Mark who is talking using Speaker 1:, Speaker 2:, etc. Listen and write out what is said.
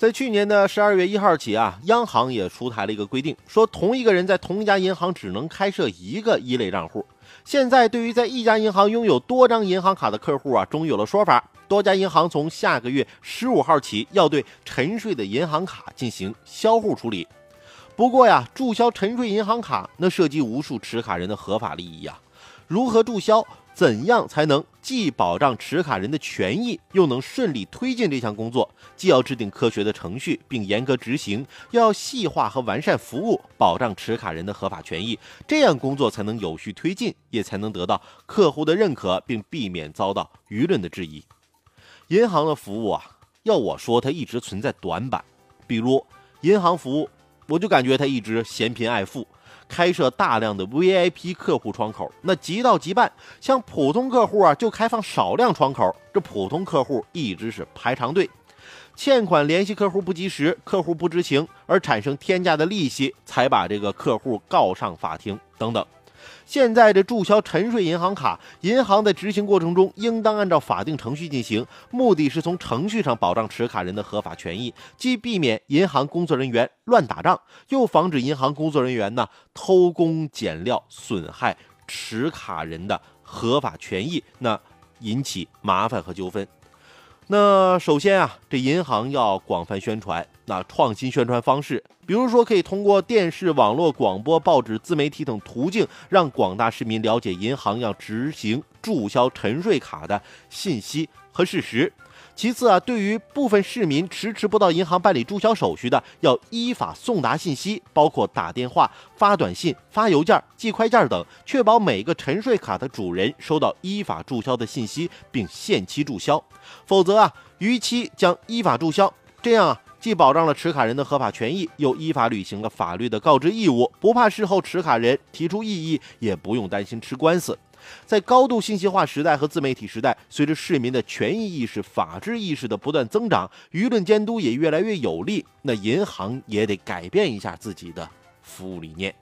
Speaker 1: 在去年的十二月一号起啊，央行也出台了一个规定，说同一个人在同一家银行只能开设一个一类账户。现在对于在一家银行拥有多张银行卡的客户啊，终于有了说法。多家银行从下个月十五号起，要对沉睡的银行卡进行销户处理。不过呀，注销沉睡银行卡，那涉及无数持卡人的合法利益呀。如何注销？怎样才能既保障持卡人的权益，又能顺利推进这项工作？既要制定科学的程序并严格执行，又要细化和完善服务，保障持卡人的合法权益，这样工作才能有序推进，也才能得到客户的认可，并避免遭到舆论的质疑。银行的服务啊，要我说，它一直存在短板。比如银行服务，我就感觉他一直嫌贫爱富。开设大量的 VIP 客户窗口，那急到急办，像普通客户啊，就开放少量窗口，这普通客户一直是排长队，欠款联系客户不及时，客户不知情而产生天价的利息，才把这个客户告上法庭等等。现在这注销沉睡银行卡，银行在执行过程中应当按照法定程序进行，目的是从程序上保障持卡人的合法权益，既避免银行工作人员乱打仗，又防止银行工作人员呢偷工减料，损害持卡人的合法权益，那引起麻烦和纠纷。那首先啊，这银行要广泛宣传，那创新宣传方式，比如说可以通过电视、网络、广播、报纸、自媒体等途径，让广大市民了解银行要执行注销沉睡卡的信息和事实。其次啊，对于部分市民迟迟不到银行办理注销手续的，要依法送达信息，包括打电话、发短信、发邮件、寄快件等，确保每个沉睡卡的主人收到依法注销的信息，并限期注销。否则啊，逾期将依法注销。这样啊，既保障了持卡人的合法权益，又依法履行了法律的告知义务，不怕事后持卡人提出异议，也不用担心吃官司。在高度信息化时代和自媒体时代，随着市民的权益意识、法治意识的不断增长，舆论监督也越来越有力。那银行也得改变一下自己的服务理念。